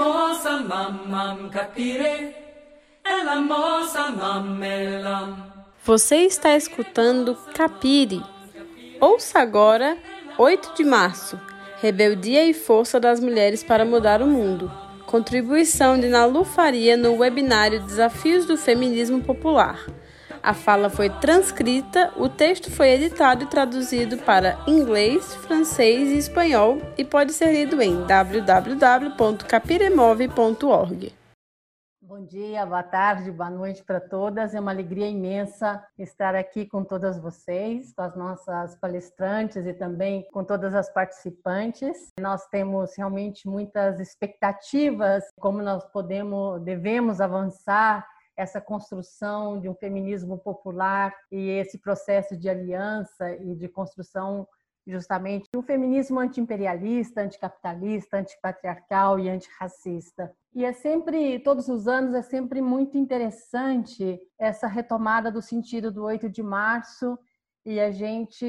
mamam capire, ela mamelam. Você está escutando Capire. Ouça agora 8 de março Rebeldia e Força das Mulheres para Mudar o Mundo. Contribuição de Nalu Faria no webinário Desafios do Feminismo Popular. A fala foi transcrita, o texto foi editado e traduzido para inglês, francês e espanhol e pode ser lido em www.capiremove.org. Bom dia, boa tarde, boa noite para todas. É uma alegria imensa estar aqui com todas vocês, com as nossas palestrantes e também com todas as participantes. Nós temos realmente muitas expectativas como nós podemos, devemos avançar essa construção de um feminismo popular e esse processo de aliança e de construção justamente um feminismo antiimperialista, anticapitalista, antipatriarcal e antirracista. E é sempre, todos os anos, é sempre muito interessante essa retomada do sentido do 8 de março e a gente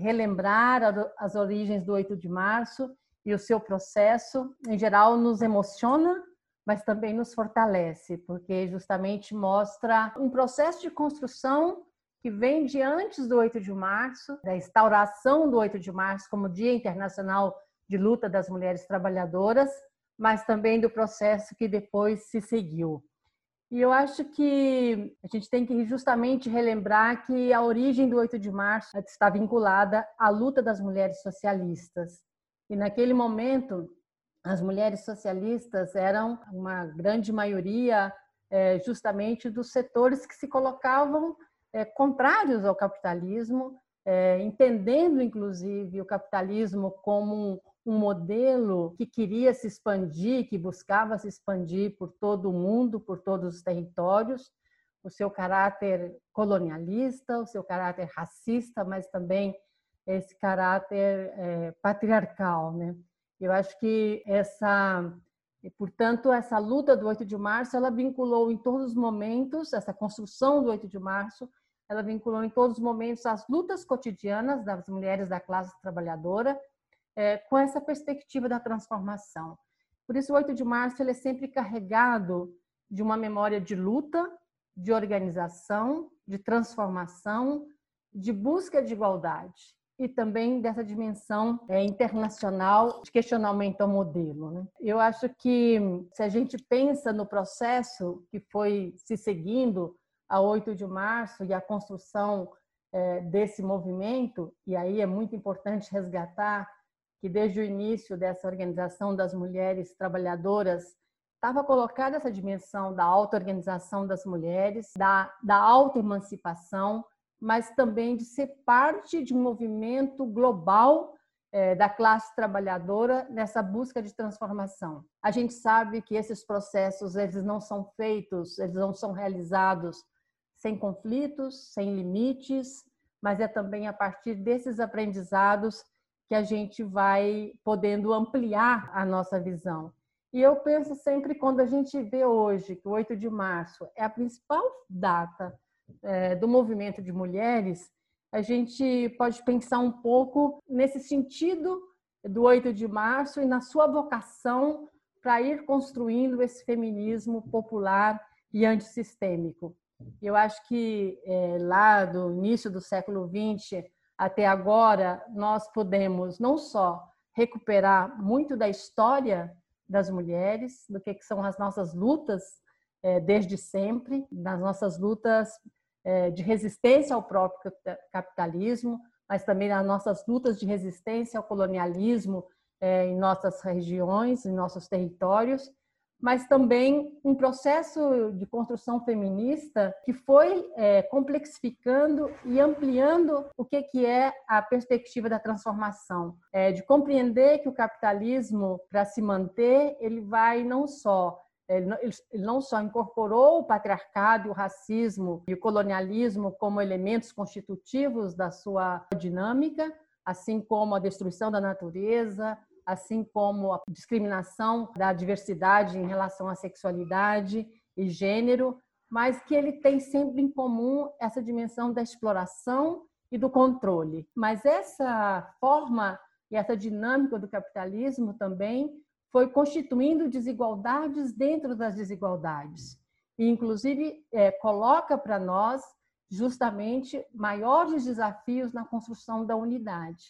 relembrar as origens do 8 de março e o seu processo, em geral, nos emociona mas também nos fortalece, porque justamente mostra um processo de construção que vem de antes do 8 de março, da instauração do 8 de março como Dia Internacional de Luta das Mulheres Trabalhadoras, mas também do processo que depois se seguiu. E eu acho que a gente tem que justamente relembrar que a origem do 8 de março está vinculada à luta das mulheres socialistas. E naquele momento, as mulheres socialistas eram uma grande maioria é, justamente dos setores que se colocavam é, contrários ao capitalismo, é, entendendo inclusive o capitalismo como um, um modelo que queria se expandir, que buscava se expandir por todo o mundo, por todos os territórios, o seu caráter colonialista, o seu caráter racista, mas também esse caráter é, patriarcal, né? Eu acho que essa, portanto, essa luta do 8 de março, ela vinculou em todos os momentos, essa construção do 8 de março, ela vinculou em todos os momentos as lutas cotidianas das mulheres da classe trabalhadora é, com essa perspectiva da transformação. Por isso, o 8 de março ele é sempre carregado de uma memória de luta, de organização, de transformação, de busca de igualdade e também dessa dimensão é, internacional de questionamento ao modelo. Né? Eu acho que se a gente pensa no processo que foi se seguindo a 8 de março e a construção é, desse movimento, e aí é muito importante resgatar que desde o início dessa organização das mulheres trabalhadoras estava colocada essa dimensão da auto-organização das mulheres, da, da auto-emancipação, mas também de ser parte de um movimento global é, da classe trabalhadora nessa busca de transformação. A gente sabe que esses processos eles não são feitos, eles não são realizados sem conflitos, sem limites, mas é também a partir desses aprendizados que a gente vai podendo ampliar a nossa visão. E eu penso sempre quando a gente vê hoje que o 8 de março é a principal data é, do movimento de mulheres, a gente pode pensar um pouco nesse sentido do 8 de março e na sua vocação para ir construindo esse feminismo popular e antissistêmico. Eu acho que é, lá do início do século XX até agora, nós podemos não só recuperar muito da história das mulheres, do que são as nossas lutas é, desde sempre, nas nossas lutas de resistência ao próprio capitalismo, mas também nas nossas lutas de resistência ao colonialismo é, em nossas regiões, em nossos territórios, mas também um processo de construção feminista que foi é, complexificando e ampliando o que, que é a perspectiva da transformação, é, de compreender que o capitalismo, para se manter, ele vai não só ele não só incorporou o patriarcado, o racismo e o colonialismo como elementos constitutivos da sua dinâmica, assim como a destruição da natureza, assim como a discriminação da diversidade em relação à sexualidade e gênero, mas que ele tem sempre em comum essa dimensão da exploração e do controle. Mas essa forma e essa dinâmica do capitalismo também foi constituindo desigualdades dentro das desigualdades. E, inclusive, é, coloca para nós justamente maiores desafios na construção da unidade.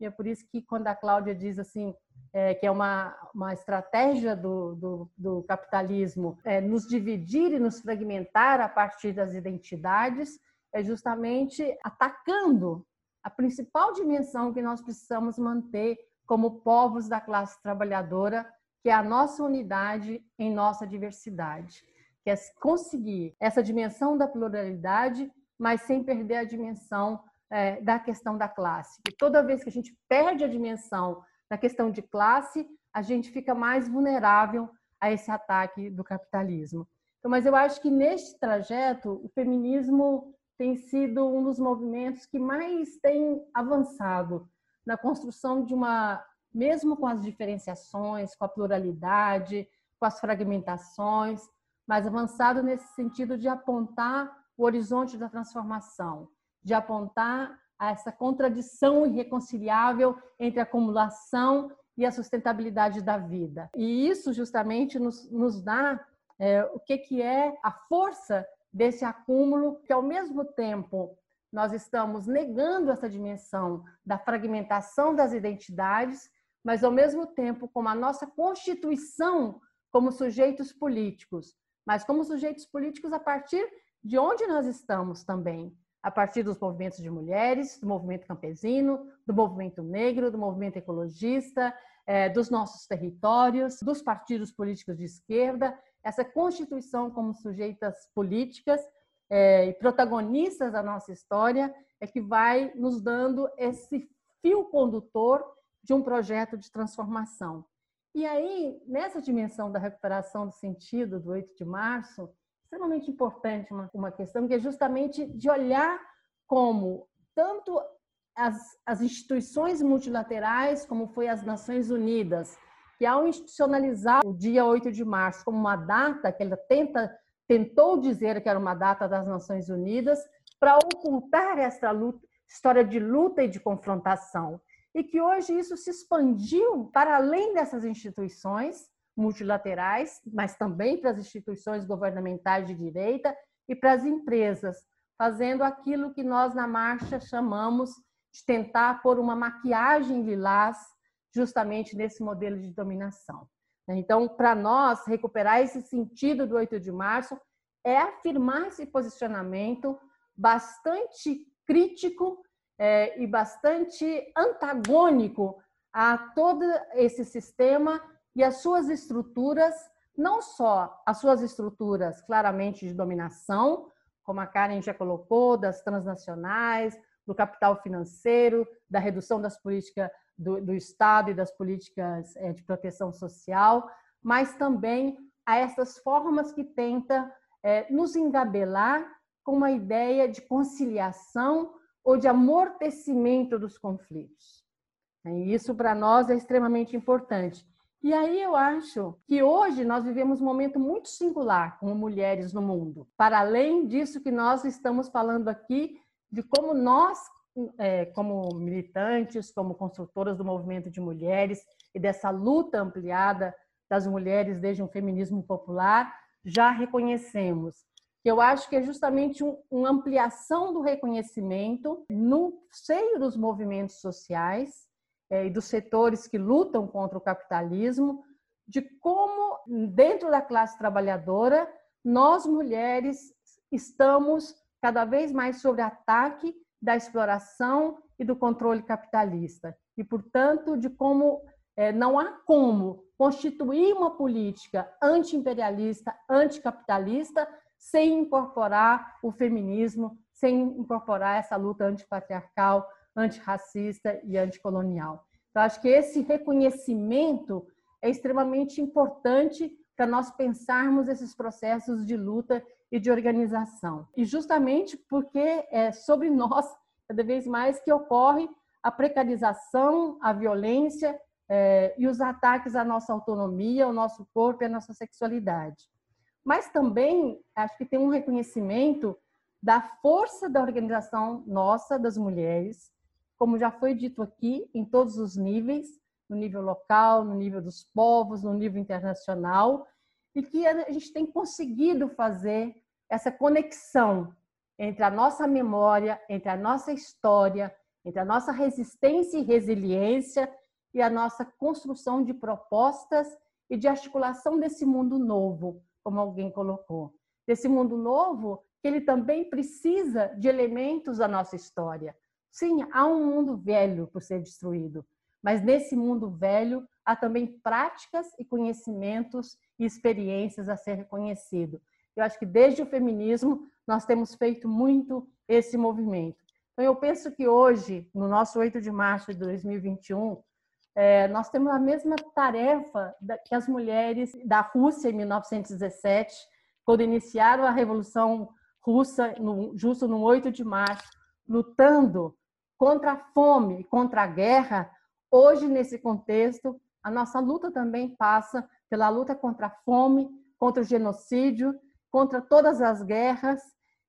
E é por isso que, quando a Cláudia diz assim, é, que é uma, uma estratégia do, do, do capitalismo, é, nos dividir e nos fragmentar a partir das identidades, é justamente atacando a principal dimensão que nós precisamos manter como povos da classe trabalhadora, que é a nossa unidade em nossa diversidade, que é conseguir essa dimensão da pluralidade, mas sem perder a dimensão é, da questão da classe. E toda vez que a gente perde a dimensão da questão de classe, a gente fica mais vulnerável a esse ataque do capitalismo. Então, mas eu acho que neste trajeto, o feminismo tem sido um dos movimentos que mais tem avançado na construção de uma, mesmo com as diferenciações, com a pluralidade, com as fragmentações, mas avançado nesse sentido de apontar o horizonte da transformação, de apontar essa contradição irreconciliável entre a acumulação e a sustentabilidade da vida. E isso justamente nos, nos dá é, o que, que é a força desse acúmulo, que ao mesmo tempo nós estamos negando essa dimensão da fragmentação das identidades, mas ao mesmo tempo, como a nossa constituição como sujeitos políticos, mas como sujeitos políticos a partir de onde nós estamos também, a partir dos movimentos de mulheres, do movimento campesino, do movimento negro, do movimento ecologista, é, dos nossos territórios, dos partidos políticos de esquerda, essa constituição como sujeitas políticas é, e protagonistas da nossa história é que vai nos dando esse fio condutor de um projeto de transformação. E aí, nessa dimensão da recuperação do sentido do 8 de março, extremamente importante uma, uma questão que é justamente de olhar como tanto as, as instituições multilaterais, como foi as Nações Unidas, que ao institucionalizar o dia 8 de março como uma data que ela tenta tentou dizer que era uma data das Nações Unidas para ocultar essa luta, história de luta e de confrontação e que hoje isso se expandiu para além dessas instituições multilaterais, mas também para as instituições governamentais de direita e para as empresas, fazendo aquilo que nós na marcha chamamos de tentar pôr uma maquiagem lilás justamente nesse modelo de dominação. Então, para nós, recuperar esse sentido do 8 de março é afirmar esse posicionamento bastante crítico é, e bastante antagônico a todo esse sistema e as suas estruturas, não só as suas estruturas claramente de dominação, como a Karen já colocou, das transnacionais, do capital financeiro, da redução das políticas do, do Estado e das políticas é, de proteção social, mas também a essas formas que tenta é, nos engabelar com uma ideia de conciliação ou de amortecimento dos conflitos. E isso para nós é extremamente importante. E aí eu acho que hoje nós vivemos um momento muito singular como mulheres no mundo. Para além disso que nós estamos falando aqui, de como nós, é, como militantes, como construtoras do movimento de mulheres e dessa luta ampliada das mulheres desde um feminismo popular, já reconhecemos. Eu acho que é justamente um, uma ampliação do reconhecimento no seio dos movimentos sociais é, e dos setores que lutam contra o capitalismo, de como, dentro da classe trabalhadora, nós mulheres estamos cada vez mais sob ataque da exploração e do controle capitalista. E, portanto, de como é, não há como constituir uma política anti-imperialista, anticapitalista, sem incorporar o feminismo, sem incorporar essa luta antipatriarcal, antirracista e anticolonial. Então, acho que esse reconhecimento é extremamente importante para nós pensarmos esses processos de luta e de organização. E justamente porque é sobre nós, cada vez mais, que ocorre a precarização, a violência é, e os ataques à nossa autonomia, ao nosso corpo e à nossa sexualidade. Mas também acho que tem um reconhecimento da força da organização nossa, das mulheres, como já foi dito aqui, em todos os níveis, no nível local, no nível dos povos, no nível internacional, e que a gente tem conseguido fazer essa conexão entre a nossa memória, entre a nossa história, entre a nossa resistência e resiliência e a nossa construção de propostas e de articulação desse mundo novo, como alguém colocou. Desse mundo novo que ele também precisa de elementos da nossa história. Sim, há um mundo velho por ser destruído, mas nesse mundo velho há também práticas e conhecimentos e experiências a ser reconhecido. Eu acho que desde o feminismo nós temos feito muito esse movimento. Então eu penso que hoje, no nosso 8 de março de 2021, é, nós temos a mesma tarefa que as mulheres da Rússia em 1917, quando iniciaram a Revolução Russa, justo no 8 de março, lutando contra a fome, contra a guerra. Hoje, nesse contexto, a nossa luta também passa pela luta contra a fome, contra o genocídio, contra todas as guerras,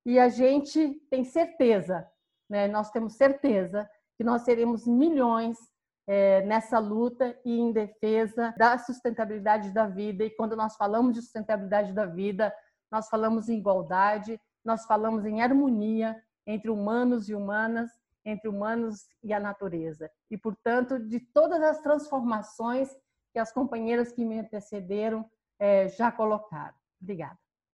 e a gente tem certeza, né? nós temos certeza que nós seremos milhões é, nessa luta e em defesa da sustentabilidade da vida. E quando nós falamos de sustentabilidade da vida, nós falamos em igualdade, nós falamos em harmonia entre humanos e humanas, entre humanos e a natureza. E, portanto, de todas as transformações que as companheiras que me antecederam é, já colocaram. Obrigada.